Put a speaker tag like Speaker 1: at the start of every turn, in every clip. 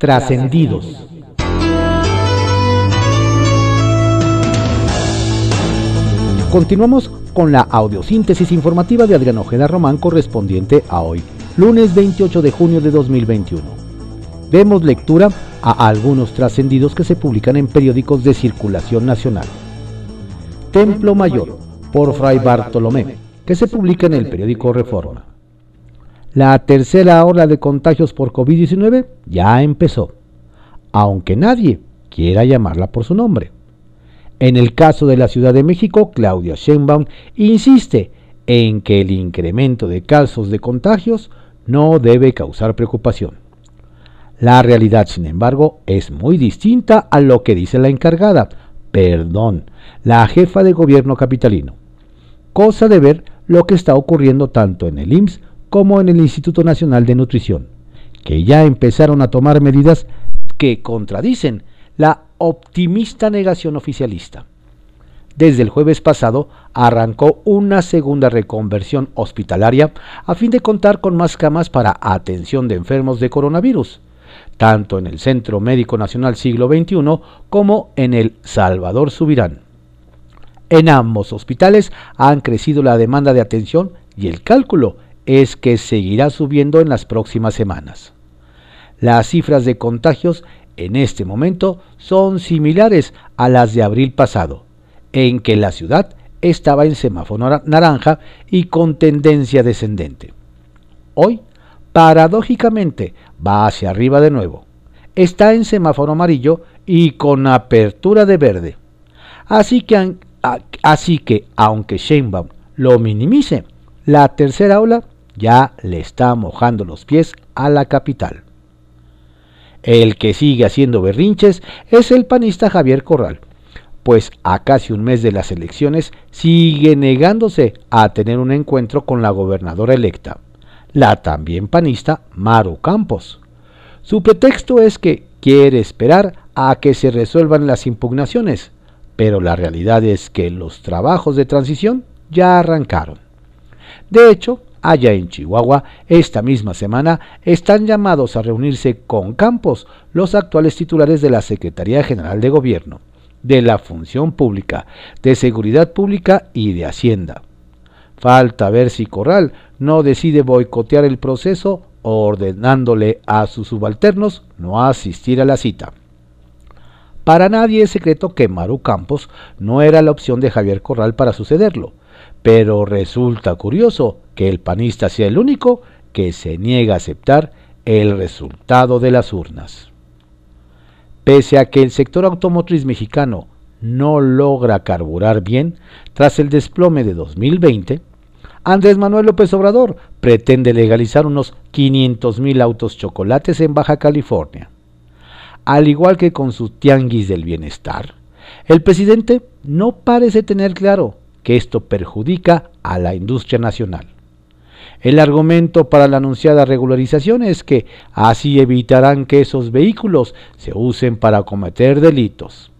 Speaker 1: Trascendidos. Continuamos con la audiosíntesis informativa de Adrián Ojeda Román correspondiente a hoy, lunes 28 de junio de 2021. Demos lectura a algunos trascendidos que se publican en periódicos de circulación nacional. Templo Mayor, por Fray Bartolomé, que se publica en el periódico Reforma. La tercera ola de contagios por COVID-19 ya empezó, aunque nadie quiera llamarla por su nombre. En el caso de la Ciudad de México, Claudia Sheinbaum insiste en que el incremento de casos de contagios no debe causar preocupación. La realidad, sin embargo, es muy distinta a lo que dice la encargada, perdón, la jefa de gobierno capitalino. Cosa de ver lo que está ocurriendo tanto en el IMSS como en el Instituto Nacional de Nutrición, que ya empezaron a tomar medidas que contradicen la optimista negación oficialista. Desde el jueves pasado arrancó una segunda reconversión hospitalaria a fin de contar con más camas para atención de enfermos de coronavirus, tanto en el Centro Médico Nacional Siglo XXI como en el Salvador Subirán. En ambos hospitales han crecido la demanda de atención y el cálculo es que seguirá subiendo en las próximas semanas. Las cifras de contagios en este momento son similares a las de abril pasado, en que la ciudad estaba en semáforo naranja y con tendencia descendente. Hoy, paradójicamente, va hacia arriba de nuevo. Está en semáforo amarillo y con apertura de verde. Así que, así que aunque Sheinbaum lo minimice, la tercera ola ya le está mojando los pies a la capital. El que sigue haciendo berrinches es el panista Javier Corral, pues a casi un mes de las elecciones sigue negándose a tener un encuentro con la gobernadora electa, la también panista Maru Campos. Su pretexto es que quiere esperar a que se resuelvan las impugnaciones, pero la realidad es que los trabajos de transición ya arrancaron. De hecho, allá en Chihuahua, esta misma semana están llamados a reunirse con Campos los actuales titulares de la Secretaría General de Gobierno, de la Función Pública, de Seguridad Pública y de Hacienda. Falta ver si Corral no decide boicotear el proceso ordenándole a sus subalternos no asistir a la cita. Para nadie es secreto que Maru Campos no era la opción de Javier Corral para sucederlo, pero resulta curioso que el panista sea el único que se niega a aceptar el resultado de las urnas. Pese a que el sector automotriz mexicano no logra carburar bien tras el desplome de 2020, Andrés Manuel López Obrador pretende legalizar unos 500.000 autos chocolates en Baja California. Al igual que con su tianguis del bienestar, el presidente no parece tener claro que esto perjudica a la industria nacional. El argumento para la anunciada regularización es que así evitarán que esos vehículos se usen para cometer delitos.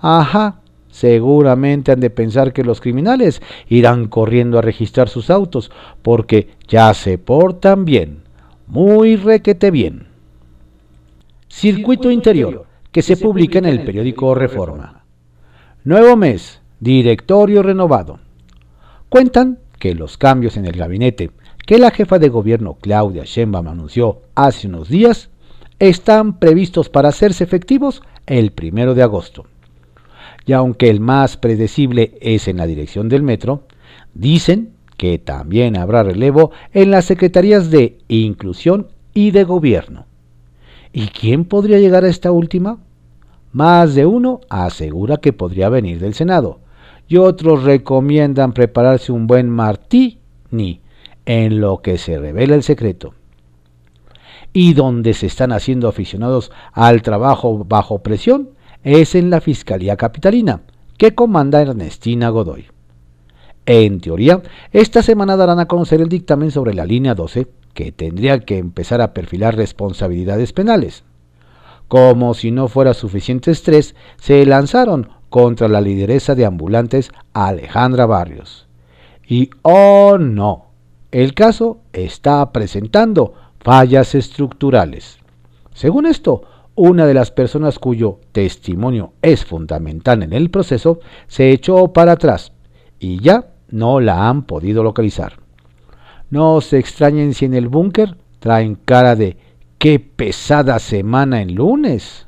Speaker 1: Ajá, seguramente han de pensar que los criminales irán corriendo a registrar sus autos porque ya se portan bien, muy requete bien. Circuito Interior, que se publica en el periódico Reforma. Nuevo mes, directorio renovado. Cuentan que los cambios en el gabinete que la jefa de gobierno Claudia Sheinbaum anunció hace unos días están previstos para hacerse efectivos el primero de agosto. Y aunque el más predecible es en la dirección del metro, dicen que también habrá relevo en las secretarías de Inclusión y de Gobierno. ¿Y quién podría llegar a esta última? Más de uno asegura que podría venir del Senado, y otros recomiendan prepararse un buen martini en lo que se revela el secreto. Y donde se están haciendo aficionados al trabajo bajo presión es en la Fiscalía Capitalina, que comanda Ernestina Godoy. En teoría, esta semana darán a conocer el dictamen sobre la línea 12, que tendría que empezar a perfilar responsabilidades penales. Como si no fuera suficiente estrés, se lanzaron contra la lideresa de ambulantes Alejandra Barrios. Y oh no, el caso está presentando fallas estructurales. Según esto, una de las personas cuyo testimonio es fundamental en el proceso, se echó para atrás y ya no la han podido localizar. No se extrañen si en el búnker traen cara de qué pesada semana en lunes.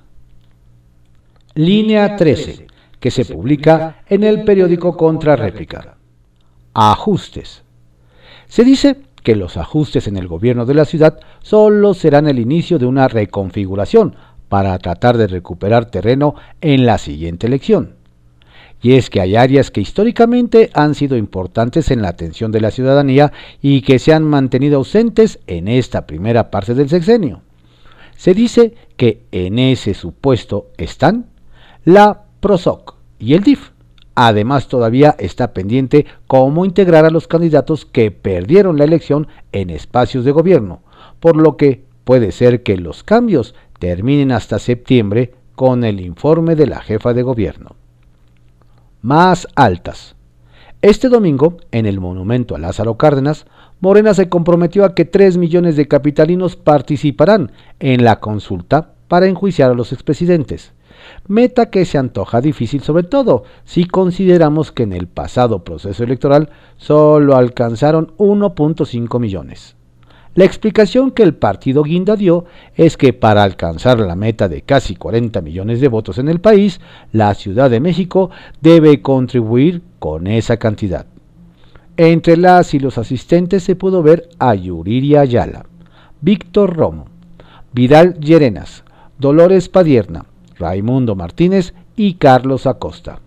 Speaker 1: Línea 13, que se publica en el periódico Contrarréplica. Ajustes. Se dice que los ajustes en el gobierno de la ciudad solo serán el inicio de una reconfiguración para tratar de recuperar terreno en la siguiente elección. Y es que hay áreas que históricamente han sido importantes en la atención de la ciudadanía y que se han mantenido ausentes en esta primera parte del sexenio. Se dice que en ese supuesto están la PROSOC y el DIF. Además, todavía está pendiente cómo integrar a los candidatos que perdieron la elección en espacios de gobierno, por lo que puede ser que los cambios terminen hasta septiembre con el informe de la jefa de gobierno. Más altas. Este domingo, en el monumento a Lázaro Cárdenas, Morena se comprometió a que 3 millones de capitalinos participarán en la consulta para enjuiciar a los expresidentes meta que se antoja difícil sobre todo si consideramos que en el pasado proceso electoral solo alcanzaron 1.5 millones. La explicación que el partido Guinda dio es que para alcanzar la meta de casi 40 millones de votos en el país, la Ciudad de México debe contribuir con esa cantidad. Entre las y los asistentes se pudo ver a Yuriria Ayala, Víctor Romo, Vidal Llerenas, Dolores Padierna, Raimundo Martínez y Carlos Acosta.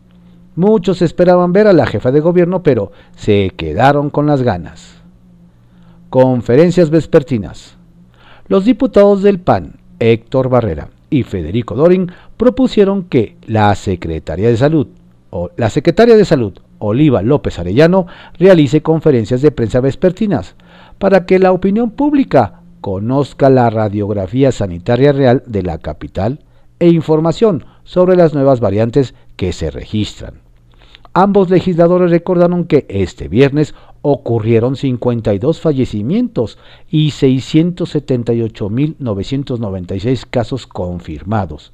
Speaker 1: Muchos esperaban ver a la jefa de gobierno, pero se quedaron con las ganas. Conferencias vespertinas. Los diputados del PAN, Héctor Barrera y Federico Dorin, propusieron que la Secretaría de Salud la Secretaria de Salud, Oliva López Arellano, realice conferencias de prensa vespertinas para que la opinión pública conozca la radiografía sanitaria real de la capital e información sobre las nuevas variantes que se registran. Ambos legisladores recordaron que este viernes ocurrieron 52 fallecimientos y 678.996 casos confirmados,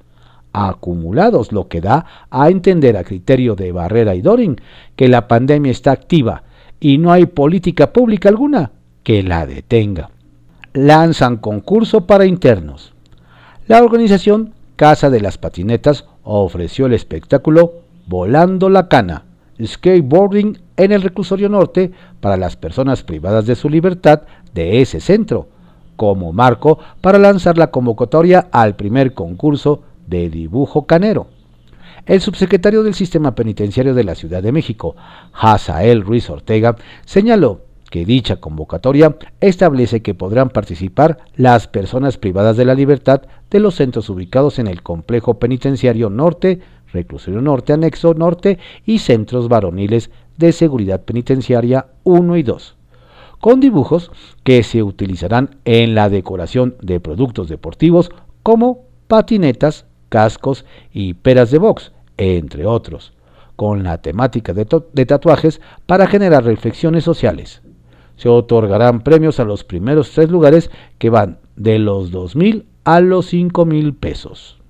Speaker 1: acumulados, lo que da a entender a criterio de Barrera y Dorin que la pandemia está activa y no hay política pública alguna que la detenga. Lanzan concurso para internos. La organización Casa de las Patinetas ofreció el espectáculo Volando la Cana, skateboarding en el reclusorio norte para las personas privadas de su libertad de ese centro, como marco para lanzar la convocatoria al primer concurso de dibujo canero. El subsecretario del Sistema Penitenciario de la Ciudad de México, Hazael Ruiz Ortega, señaló que dicha convocatoria establece que podrán participar las personas privadas de la libertad de los centros ubicados en el complejo penitenciario norte, reclusorio norte, anexo norte y centros varoniles de seguridad penitenciaria 1 y 2, con dibujos que se utilizarán en la decoración de productos deportivos como patinetas, cascos y peras de box, entre otros, con la temática de, de tatuajes para generar reflexiones sociales se otorgarán premios a los primeros tres lugares que van de los 2.000 a los 5.000 pesos.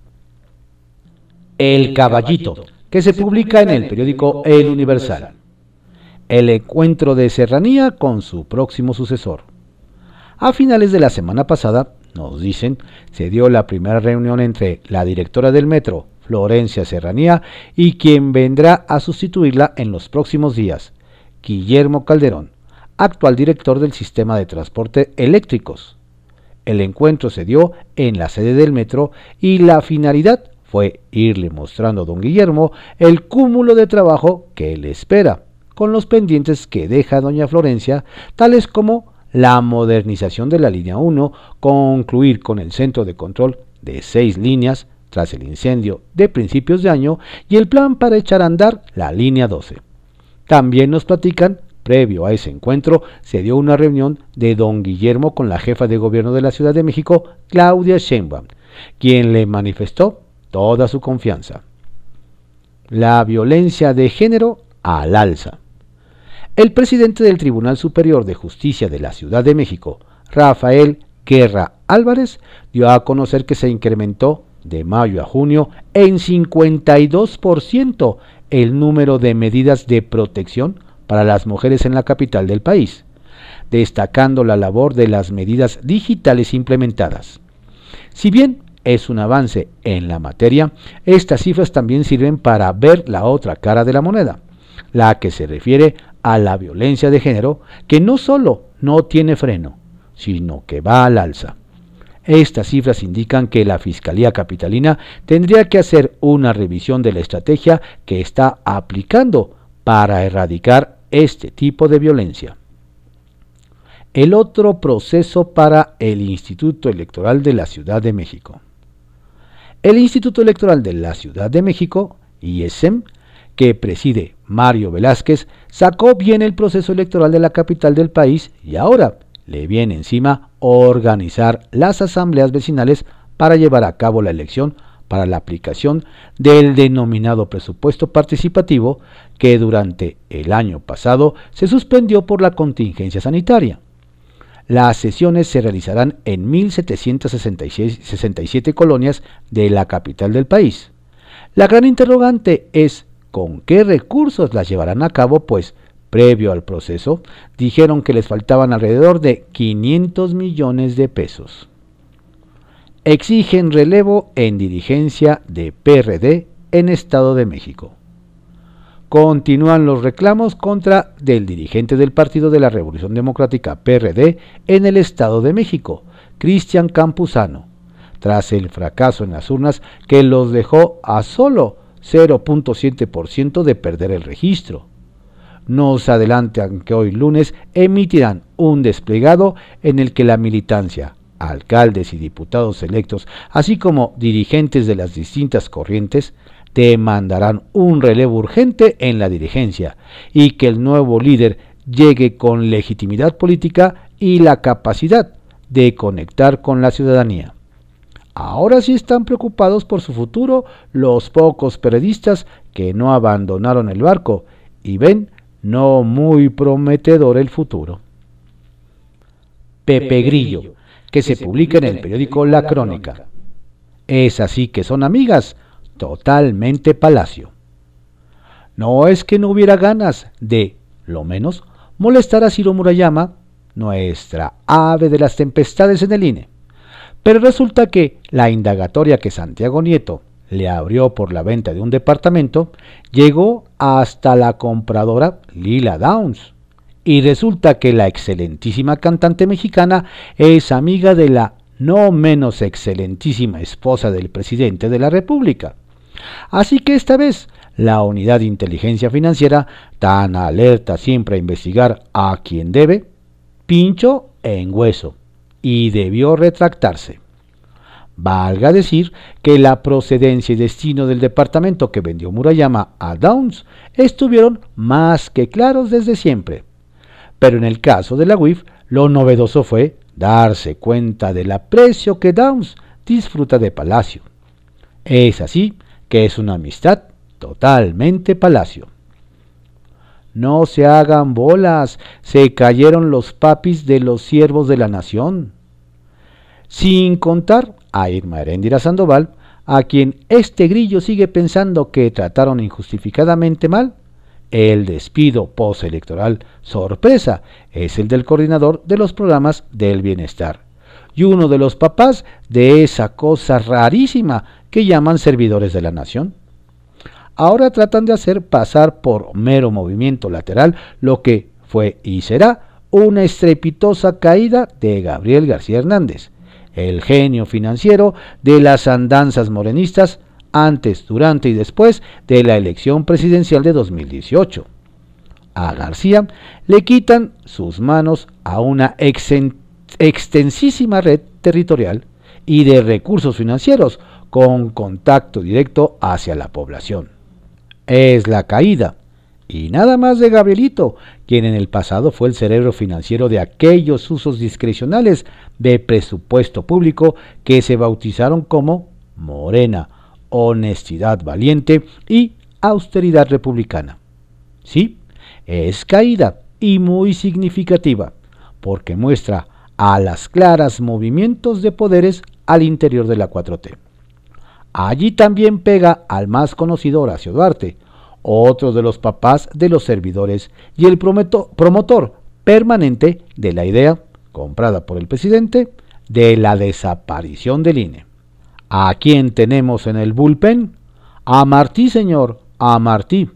Speaker 1: El Caballito, que se publica en el periódico El Universal. El encuentro de Serranía con su próximo sucesor. A finales de la semana pasada, nos dicen, se dio la primera reunión entre la directora del metro, Florencia Serranía, y quien vendrá a sustituirla en los próximos días, Guillermo Calderón, actual director del sistema de transporte eléctricos. El encuentro se dio en la sede del metro y la finalidad fue irle mostrando a don Guillermo el cúmulo de trabajo que le espera, con los pendientes que deja doña Florencia, tales como la modernización de la línea 1, concluir con el centro de control de seis líneas tras el incendio de principios de año y el plan para echar a andar la línea 12. También nos platican Previo a ese encuentro, se dio una reunión de don Guillermo con la jefa de gobierno de la Ciudad de México, Claudia Sheinbaum, quien le manifestó toda su confianza. La violencia de género al alza. El presidente del Tribunal Superior de Justicia de la Ciudad de México, Rafael Guerra Álvarez, dio a conocer que se incrementó de mayo a junio en 52% el número de medidas de protección para las mujeres en la capital del país, destacando la labor de las medidas digitales implementadas. Si bien es un avance en la materia, estas cifras también sirven para ver la otra cara de la moneda, la que se refiere a la violencia de género, que no solo no tiene freno, sino que va al alza. Estas cifras indican que la Fiscalía Capitalina tendría que hacer una revisión de la estrategia que está aplicando para erradicar este tipo de violencia. El otro proceso para el Instituto Electoral de la Ciudad de México. El Instituto Electoral de la Ciudad de México, IESEM, que preside Mario Velázquez, sacó bien el proceso electoral de la capital del país y ahora le viene encima organizar las asambleas vecinales para llevar a cabo la elección para la aplicación del denominado presupuesto participativo que durante el año pasado se suspendió por la contingencia sanitaria. Las sesiones se realizarán en 1.767 colonias de la capital del país. La gran interrogante es con qué recursos las llevarán a cabo, pues previo al proceso, dijeron que les faltaban alrededor de 500 millones de pesos. Exigen relevo en dirigencia de PRD en Estado de México. Continúan los reclamos contra del dirigente del Partido de la Revolución Democrática PRD en el Estado de México, Cristian Campuzano, tras el fracaso en las urnas que los dejó a solo 0.7% de perder el registro nos adelantan que hoy lunes emitirán un desplegado en el que la militancia, alcaldes y diputados electos, así como dirigentes de las distintas corrientes, demandarán un relevo urgente en la dirigencia y que el nuevo líder llegue con legitimidad política y la capacidad de conectar con la ciudadanía. Ahora sí están preocupados por su futuro los pocos periodistas que no abandonaron el barco y ven no muy prometedor el futuro. Pepe Grillo, que se publica en el periódico La Crónica. Es así que son amigas, totalmente palacio. No es que no hubiera ganas de, lo menos, molestar a Ciro Murayama, nuestra ave de las tempestades en el INE. Pero resulta que la indagatoria que Santiago Nieto le abrió por la venta de un departamento, llegó hasta la compradora Lila Downs. Y resulta que la excelentísima cantante mexicana es amiga de la no menos excelentísima esposa del presidente de la República. Así que esta vez la unidad de inteligencia financiera, tan alerta siempre a investigar a quien debe, pincho en hueso y debió retractarse. Valga decir que la procedencia y destino del departamento que vendió Murayama a Downs estuvieron más que claros desde siempre. Pero en el caso de la WIF, lo novedoso fue darse cuenta del aprecio que Downs disfruta de Palacio. Es así que es una amistad totalmente Palacio. No se hagan bolas, se cayeron los papis de los siervos de la nación. Sin contar a Irma Heréndira Sandoval, a quien este grillo sigue pensando que trataron injustificadamente mal. El despido postelectoral sorpresa es el del coordinador de los programas del bienestar y uno de los papás de esa cosa rarísima que llaman servidores de la nación. Ahora tratan de hacer pasar por mero movimiento lateral lo que fue y será una estrepitosa caída de Gabriel García Hernández, el genio financiero de las andanzas morenistas antes, durante y después de la elección presidencial de 2018. A García le quitan sus manos a una extensísima red territorial y de recursos financieros con contacto directo hacia la población. Es la caída y nada más de Gabrielito, quien en el pasado fue el cerebro financiero de aquellos usos discrecionales de presupuesto público que se bautizaron como Morena, honestidad valiente y austeridad republicana. Sí, es caída y muy significativa, porque muestra a las claras movimientos de poderes al interior de la 4T. Allí también pega al más conocido Horacio Duarte, otro de los papás de los servidores y el promotor permanente de la idea, comprada por el presidente, de la desaparición del INE. ¿A quién tenemos en el bullpen? A Martí, señor, a Martí.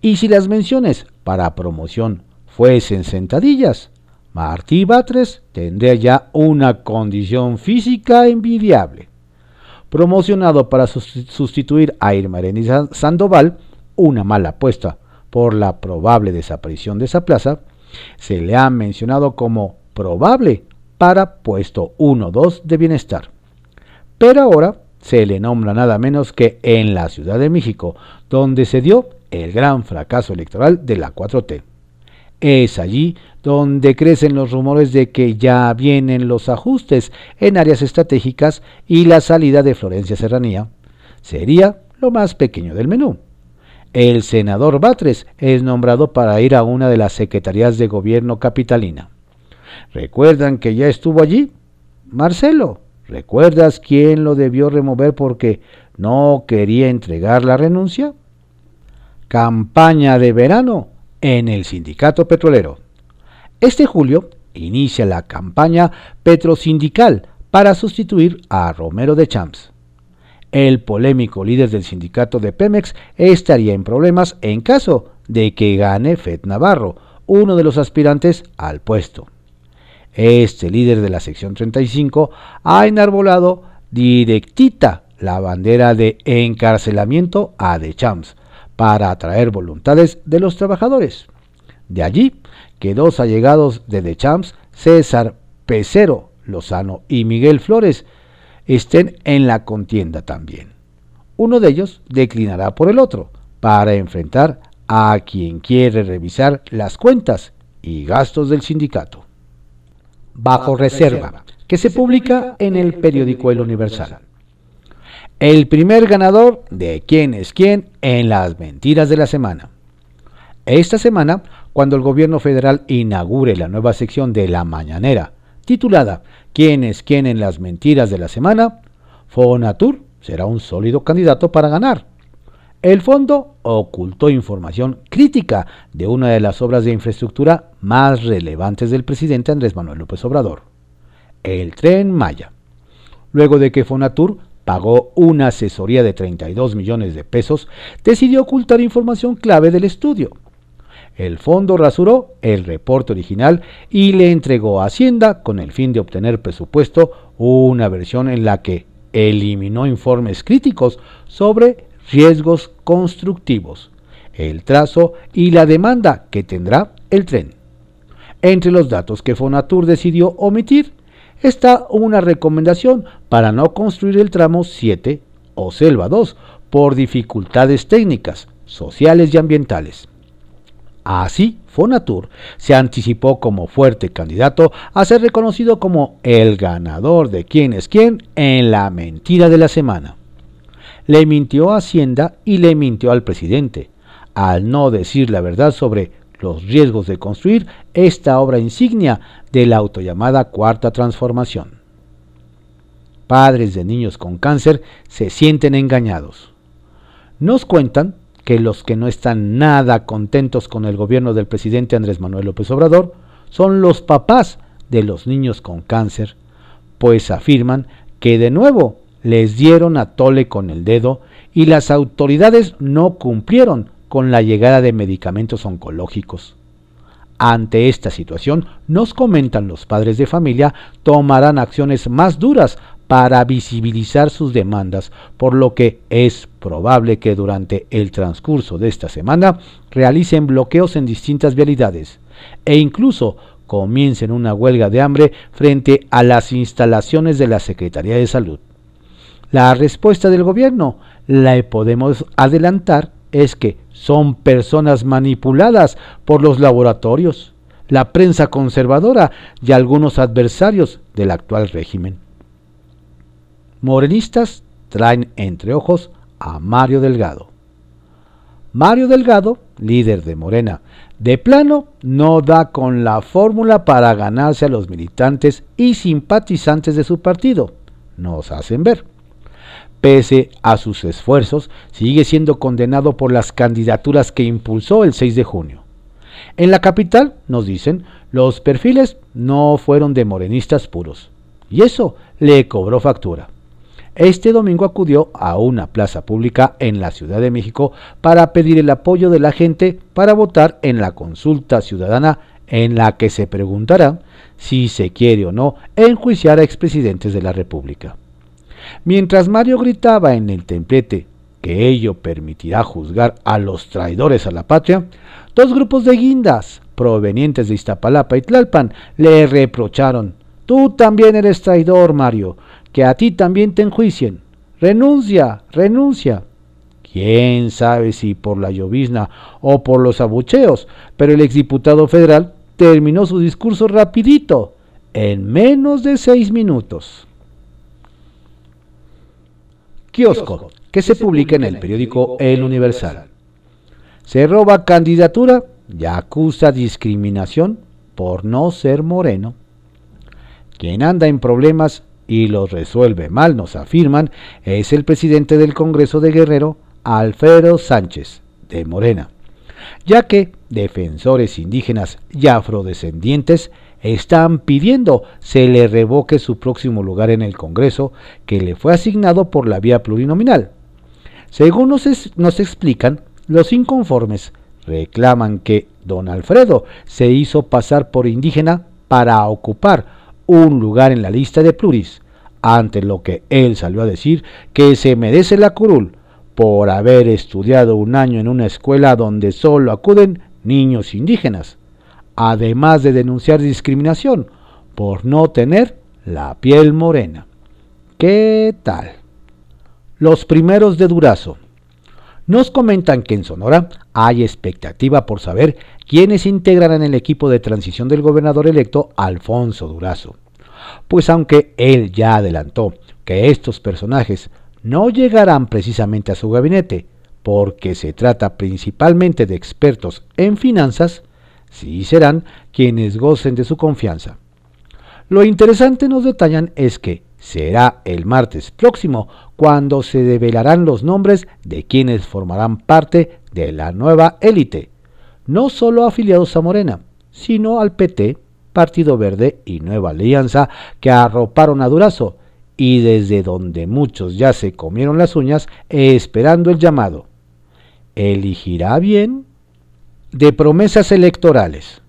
Speaker 1: Y si las menciones para promoción fuesen sentadillas, Martí Batres tendría ya una condición física envidiable promocionado para sustituir a Irmareni Sandoval, una mala apuesta por la probable desaparición de esa plaza, se le ha mencionado como probable para puesto 1-2 de bienestar. Pero ahora se le nombra nada menos que en la Ciudad de México, donde se dio el gran fracaso electoral de la 4T. Es allí donde crecen los rumores de que ya vienen los ajustes en áreas estratégicas y la salida de Florencia Serranía sería lo más pequeño del menú. El senador Batres es nombrado para ir a una de las secretarías de gobierno capitalina. ¿Recuerdan que ya estuvo allí? Marcelo, ¿recuerdas quién lo debió remover porque no quería entregar la renuncia? Campaña de verano en el sindicato petrolero. Este julio inicia la campaña petrosindical para sustituir a Romero de Champs. El polémico líder del sindicato de Pemex estaría en problemas en caso de que gane Fed Navarro, uno de los aspirantes al puesto. Este líder de la sección 35 ha enarbolado directita la bandera de encarcelamiento a De Champs, para atraer voluntades de los trabajadores. De allí que dos allegados de The Champs, César Pecero Lozano y Miguel Flores, estén en la contienda también. Uno de ellos declinará por el otro para enfrentar a quien quiere revisar las cuentas y gastos del sindicato. Bajo reserva, que se publica en el periódico El Universal el primer ganador de quién es quién en las mentiras de la semana. Esta semana, cuando el gobierno federal inaugure la nueva sección de La Mañanera, titulada ¿Quién es quién en las mentiras de la semana? Fonatur será un sólido candidato para ganar. El fondo ocultó información crítica de una de las obras de infraestructura más relevantes del presidente Andrés Manuel López Obrador, el tren Maya. Luego de que Fonatur pagó una asesoría de 32 millones de pesos, decidió ocultar información clave del estudio. El fondo rasuró el reporte original y le entregó a Hacienda con el fin de obtener presupuesto una versión en la que eliminó informes críticos sobre riesgos constructivos, el trazo y la demanda que tendrá el tren. Entre los datos que Fonatur decidió omitir está una recomendación para no construir el tramo 7 o Selva 2 por dificultades técnicas, sociales y ambientales. Así, Fonatur se anticipó como fuerte candidato a ser reconocido como el ganador de quién es quién en la mentira de la semana. Le mintió a Hacienda y le mintió al presidente, al no decir la verdad sobre los riesgos de construir esta obra insignia de la autollamada Cuarta Transformación. Padres de niños con cáncer se sienten engañados. Nos cuentan que los que no están nada contentos con el gobierno del presidente Andrés Manuel López Obrador son los papás de los niños con cáncer, pues afirman que de nuevo les dieron a tole con el dedo y las autoridades no cumplieron con la llegada de medicamentos oncológicos. Ante esta situación, nos comentan los padres de familia, tomarán acciones más duras para visibilizar sus demandas, por lo que es probable que durante el transcurso de esta semana realicen bloqueos en distintas vialidades e incluso comiencen una huelga de hambre frente a las instalaciones de la Secretaría de Salud. La respuesta del gobierno la podemos adelantar es que son personas manipuladas por los laboratorios, la prensa conservadora y algunos adversarios del actual régimen. Morenistas traen entre ojos a Mario Delgado. Mario Delgado, líder de Morena, de plano no da con la fórmula para ganarse a los militantes y simpatizantes de su partido, nos hacen ver pese a sus esfuerzos, sigue siendo condenado por las candidaturas que impulsó el 6 de junio. En la capital, nos dicen, los perfiles no fueron de morenistas puros, y eso le cobró factura. Este domingo acudió a una plaza pública en la Ciudad de México para pedir el apoyo de la gente para votar en la consulta ciudadana en la que se preguntará si se quiere o no enjuiciar a expresidentes de la República. Mientras Mario gritaba en el templete que ello permitirá juzgar a los traidores a la patria, dos grupos de guindas provenientes de Iztapalapa y Tlalpan le reprocharon, tú también eres traidor, Mario, que a ti también te enjuicien. Renuncia, renuncia. Quién sabe si por la llovizna o por los abucheos, pero el exdiputado federal terminó su discurso rapidito, en menos de seis minutos. Kiosco, que se publica en el periódico El Universal. Se roba candidatura y acusa discriminación por no ser moreno. Quien anda en problemas y los resuelve mal, nos afirman, es el presidente del Congreso de Guerrero, Alfredo Sánchez, de Morena, ya que defensores indígenas y afrodescendientes están pidiendo se le revoque su próximo lugar en el Congreso que le fue asignado por la vía plurinominal. Según nos, nos explican, los inconformes reclaman que don Alfredo se hizo pasar por indígena para ocupar un lugar en la lista de pluris, ante lo que él salió a decir que se merece la curul por haber estudiado un año en una escuela donde solo acuden niños indígenas, además de denunciar discriminación por no tener la piel morena. ¿Qué tal? Los primeros de Durazo. Nos comentan que en Sonora hay expectativa por saber quiénes integrarán el equipo de transición del gobernador electo Alfonso Durazo. Pues aunque él ya adelantó que estos personajes no llegarán precisamente a su gabinete, porque se trata principalmente de expertos en finanzas, sí serán quienes gocen de su confianza. Lo interesante nos detallan es que será el martes próximo cuando se develarán los nombres de quienes formarán parte de la nueva élite, no solo afiliados a Morena, sino al PT, Partido Verde y Nueva Alianza que arroparon a Durazo y desde donde muchos ya se comieron las uñas esperando el llamado. ¿Elegirá bien? De promesas electorales.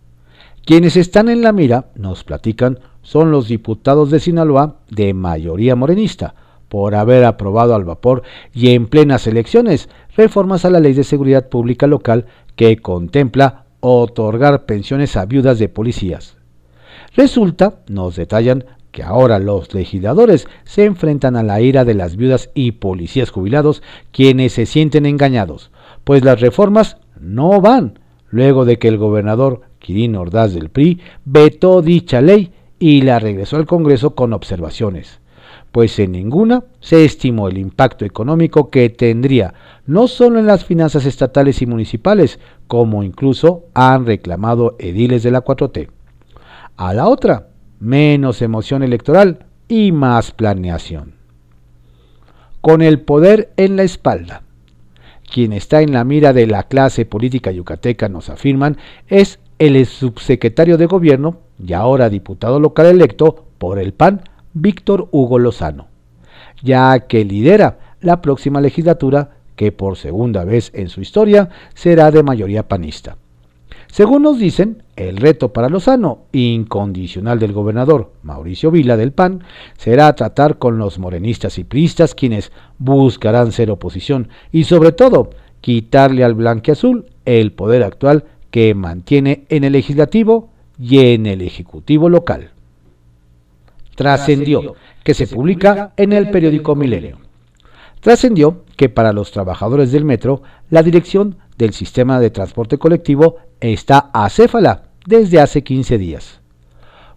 Speaker 1: Quienes están en la mira, nos platican, son los diputados de Sinaloa de mayoría morenista, por haber aprobado al vapor y en plenas elecciones reformas a la Ley de Seguridad Pública Local que contempla otorgar pensiones a viudas de policías. Resulta, nos detallan, que ahora los legisladores se enfrentan a la ira de las viudas y policías jubilados quienes se sienten engañados, pues las reformas no van, luego de que el gobernador Quirino Ordaz del PRI vetó dicha ley y la regresó al Congreso con observaciones, pues en ninguna se estimó el impacto económico que tendría no solo en las finanzas estatales y municipales, como incluso han reclamado ediles de la 4T. A la otra, menos emoción electoral y más planeación. Con el poder en la espalda. Quien está en la mira de la clase política yucateca, nos afirman, es el subsecretario de gobierno y ahora diputado local electo por el PAN, Víctor Hugo Lozano, ya que lidera la próxima legislatura que por segunda vez en su historia será de mayoría panista. Según nos dicen, el reto para Lozano, incondicional del gobernador Mauricio Vila del PAN, será tratar con los morenistas y priistas quienes buscarán ser oposición y sobre todo quitarle al blanqueazul el poder actual que mantiene en el legislativo y en el ejecutivo local. Trascendió que se publica en el periódico Milenio. Trascendió que para los trabajadores del metro, la dirección del sistema de transporte colectivo está acéfala desde hace 15 días.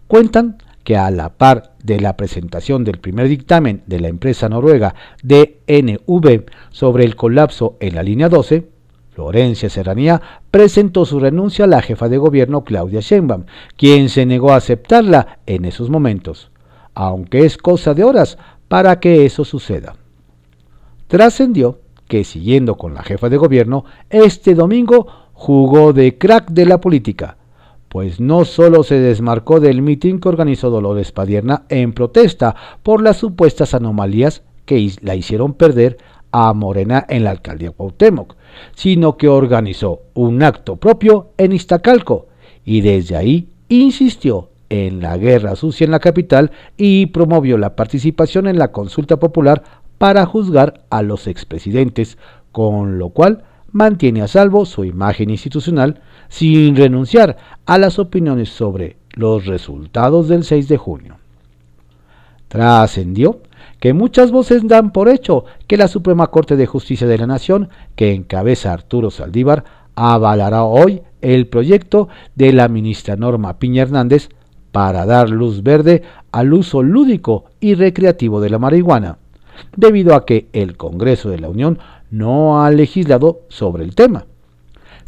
Speaker 1: Cuentan que a la par de la presentación del primer dictamen de la empresa noruega DNV sobre el colapso en la línea 12, Florencia Serranía presentó su renuncia a la jefa de gobierno Claudia Sheinbaum, quien se negó a aceptarla en esos momentos, aunque es cosa de horas para que eso suceda. Trascendió que siguiendo con la jefa de gobierno, este domingo jugó de crack de la política, pues no solo se desmarcó del mitin que organizó Dolores Padierna en protesta por las supuestas anomalías que la hicieron perder a Morena en la alcaldía Cuauhtémoc, sino que organizó un acto propio en Iztacalco y desde ahí insistió en la guerra sucia en la capital y promovió la participación en la consulta popular para juzgar a los expresidentes, con lo cual mantiene a salvo su imagen institucional sin renunciar a las opiniones sobre los resultados del 6 de junio. Trascendió que muchas voces dan por hecho que la Suprema Corte de Justicia de la Nación, que encabeza Arturo Saldívar, avalará hoy el proyecto de la ministra Norma Piña Hernández para dar luz verde al uso lúdico y recreativo de la marihuana, debido a que el Congreso de la Unión no ha legislado sobre el tema.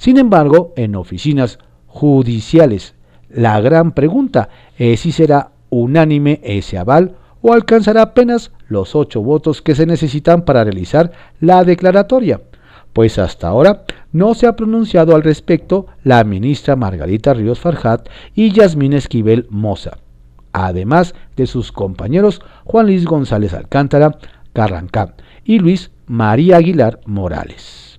Speaker 1: Sin embargo, en oficinas judiciales, la gran pregunta es si será unánime ese aval o alcanzará apenas los ocho votos que se necesitan para realizar la declaratoria, pues hasta ahora no se ha pronunciado al respecto la ministra Margarita Ríos Farjat y Yasmín Esquivel Moza, además de sus compañeros Juan Luis González Alcántara, Carrancá y Luis María Aguilar Morales.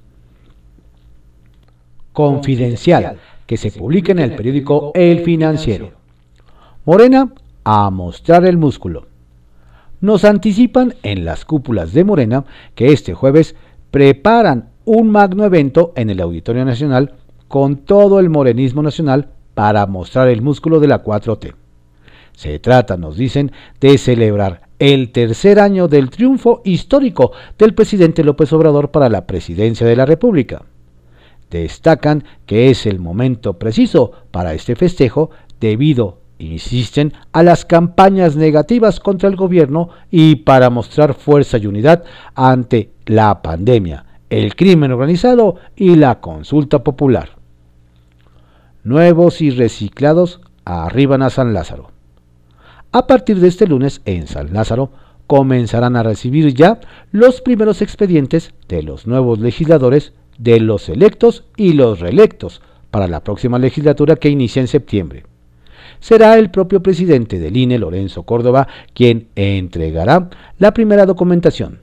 Speaker 1: Confidencial, que se publica en el periódico El Financiero. Morena a mostrar el músculo. Nos anticipan en las cúpulas de Morena que este jueves preparan un magno evento en el Auditorio Nacional con todo el morenismo nacional para mostrar el músculo de la 4T. Se trata, nos dicen, de celebrar el tercer año del triunfo histórico del presidente López Obrador para la presidencia de la República. Destacan que es el momento preciso para este festejo debido, insisten, a las campañas negativas contra el gobierno y para mostrar fuerza y unidad ante la pandemia, el crimen organizado y la consulta popular. Nuevos y reciclados arriban a San Lázaro. A partir de este lunes en San Lázaro comenzarán a recibir ya los primeros expedientes de los nuevos legisladores, de los electos y los reelectos para la próxima legislatura que inicia en septiembre. Será el propio presidente del INE, Lorenzo Córdoba, quien entregará la primera documentación.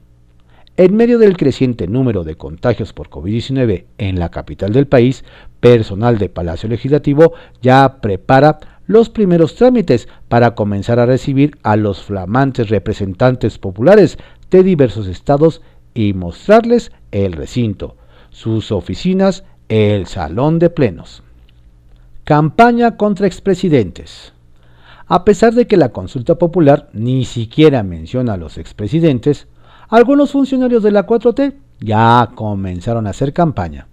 Speaker 1: En medio del creciente número de contagios por COVID-19 en la capital del país, personal de Palacio Legislativo ya prepara los primeros trámites para comenzar a recibir a los flamantes representantes populares de diversos estados y mostrarles el recinto, sus oficinas, el salón de plenos. Campaña contra expresidentes. A pesar de que la consulta popular ni siquiera menciona a los expresidentes, algunos funcionarios de la 4T ya comenzaron a hacer campaña,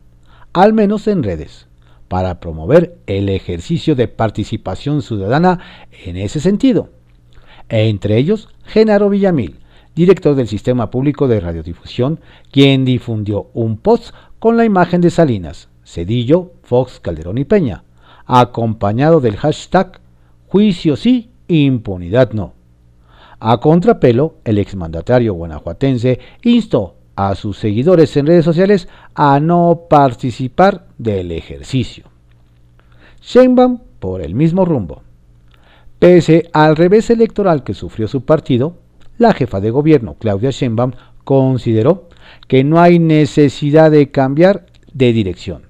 Speaker 1: al menos en redes para promover el ejercicio de participación ciudadana en ese sentido. Entre ellos, Genaro Villamil, director del Sistema Público de Radiodifusión, quien difundió un post con la imagen de Salinas, Cedillo, Fox, Calderón y Peña, acompañado del hashtag Juicio sí, impunidad no. A contrapelo, el exmandatario guanajuatense instó a sus seguidores en redes sociales a no participar del ejercicio. Sheinbaum por el mismo rumbo. Pese al revés electoral que sufrió su partido, la jefa de gobierno, Claudia Sheinbaum, consideró que no hay necesidad de cambiar de dirección.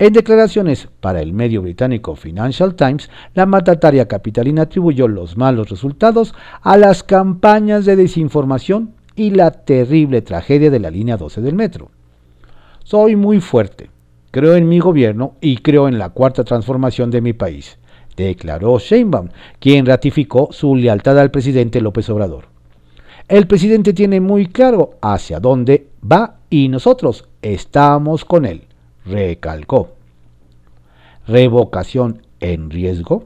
Speaker 1: En declaraciones para el medio británico Financial Times, la mandataria capitalina atribuyó los malos resultados a las campañas de desinformación y la terrible tragedia de la línea 12 del metro. Soy muy fuerte, creo en mi gobierno y creo en la cuarta transformación de mi país, declaró Sheinbaum, quien ratificó su lealtad al presidente López Obrador. El presidente tiene muy claro hacia dónde va y nosotros estamos con él, recalcó. Revocación en riesgo.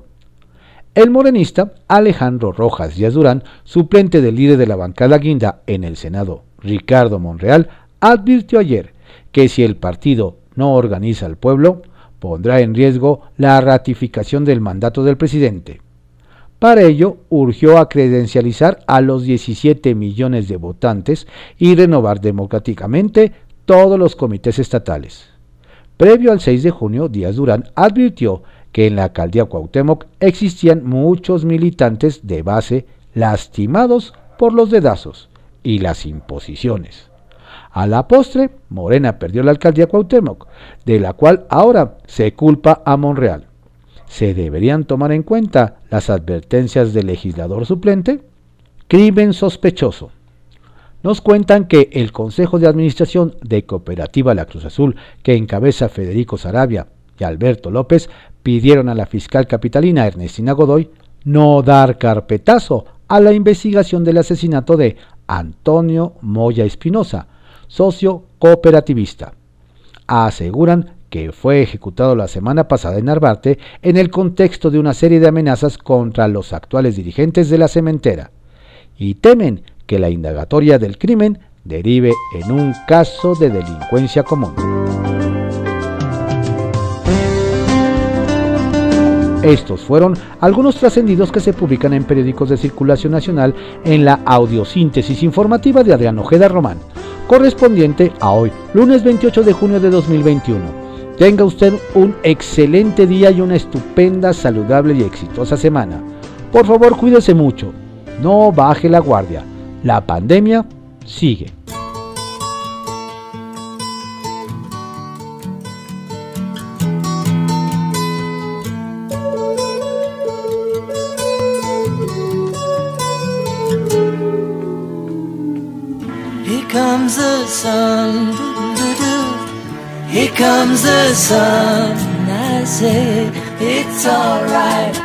Speaker 1: El morenista Alejandro Rojas Díaz Durán, suplente del líder de la bancada guinda en el Senado, Ricardo Monreal, advirtió ayer que si el partido no organiza al pueblo, pondrá en riesgo la ratificación del mandato del presidente. Para ello, urgió a credencializar a los 17 millones de votantes y renovar democráticamente todos los comités estatales. Previo al 6 de junio, Díaz Durán advirtió que en la alcaldía Cuauhtémoc existían muchos militantes de base lastimados por los dedazos y las imposiciones. A la postre, Morena perdió la alcaldía Cuauhtémoc, de la cual ahora se culpa a Monreal se deberían tomar en cuenta las advertencias del legislador suplente? Crimen sospechoso. Nos cuentan que el Consejo de Administración de Cooperativa La Cruz Azul, que encabeza Federico Sarabia y Alberto López, pidieron a la fiscal capitalina Ernestina Godoy no dar carpetazo a la investigación del asesinato de Antonio Moya Espinosa, socio cooperativista. Aseguran que fue ejecutado la semana pasada en Narvarte en el contexto de una serie de amenazas contra los actuales dirigentes de la cementera, y temen que la indagatoria del crimen derive en un caso de delincuencia común. Estos fueron algunos trascendidos que se publican en periódicos de circulación nacional en la audiosíntesis informativa de Adrián Ojeda Román, correspondiente a hoy, lunes 28 de junio de 2021. Tenga usted un excelente día y una estupenda, saludable y exitosa semana. Por favor, cuídese mucho. No baje la guardia. La pandemia sigue.
Speaker 2: Comes the sun, I say it's alright.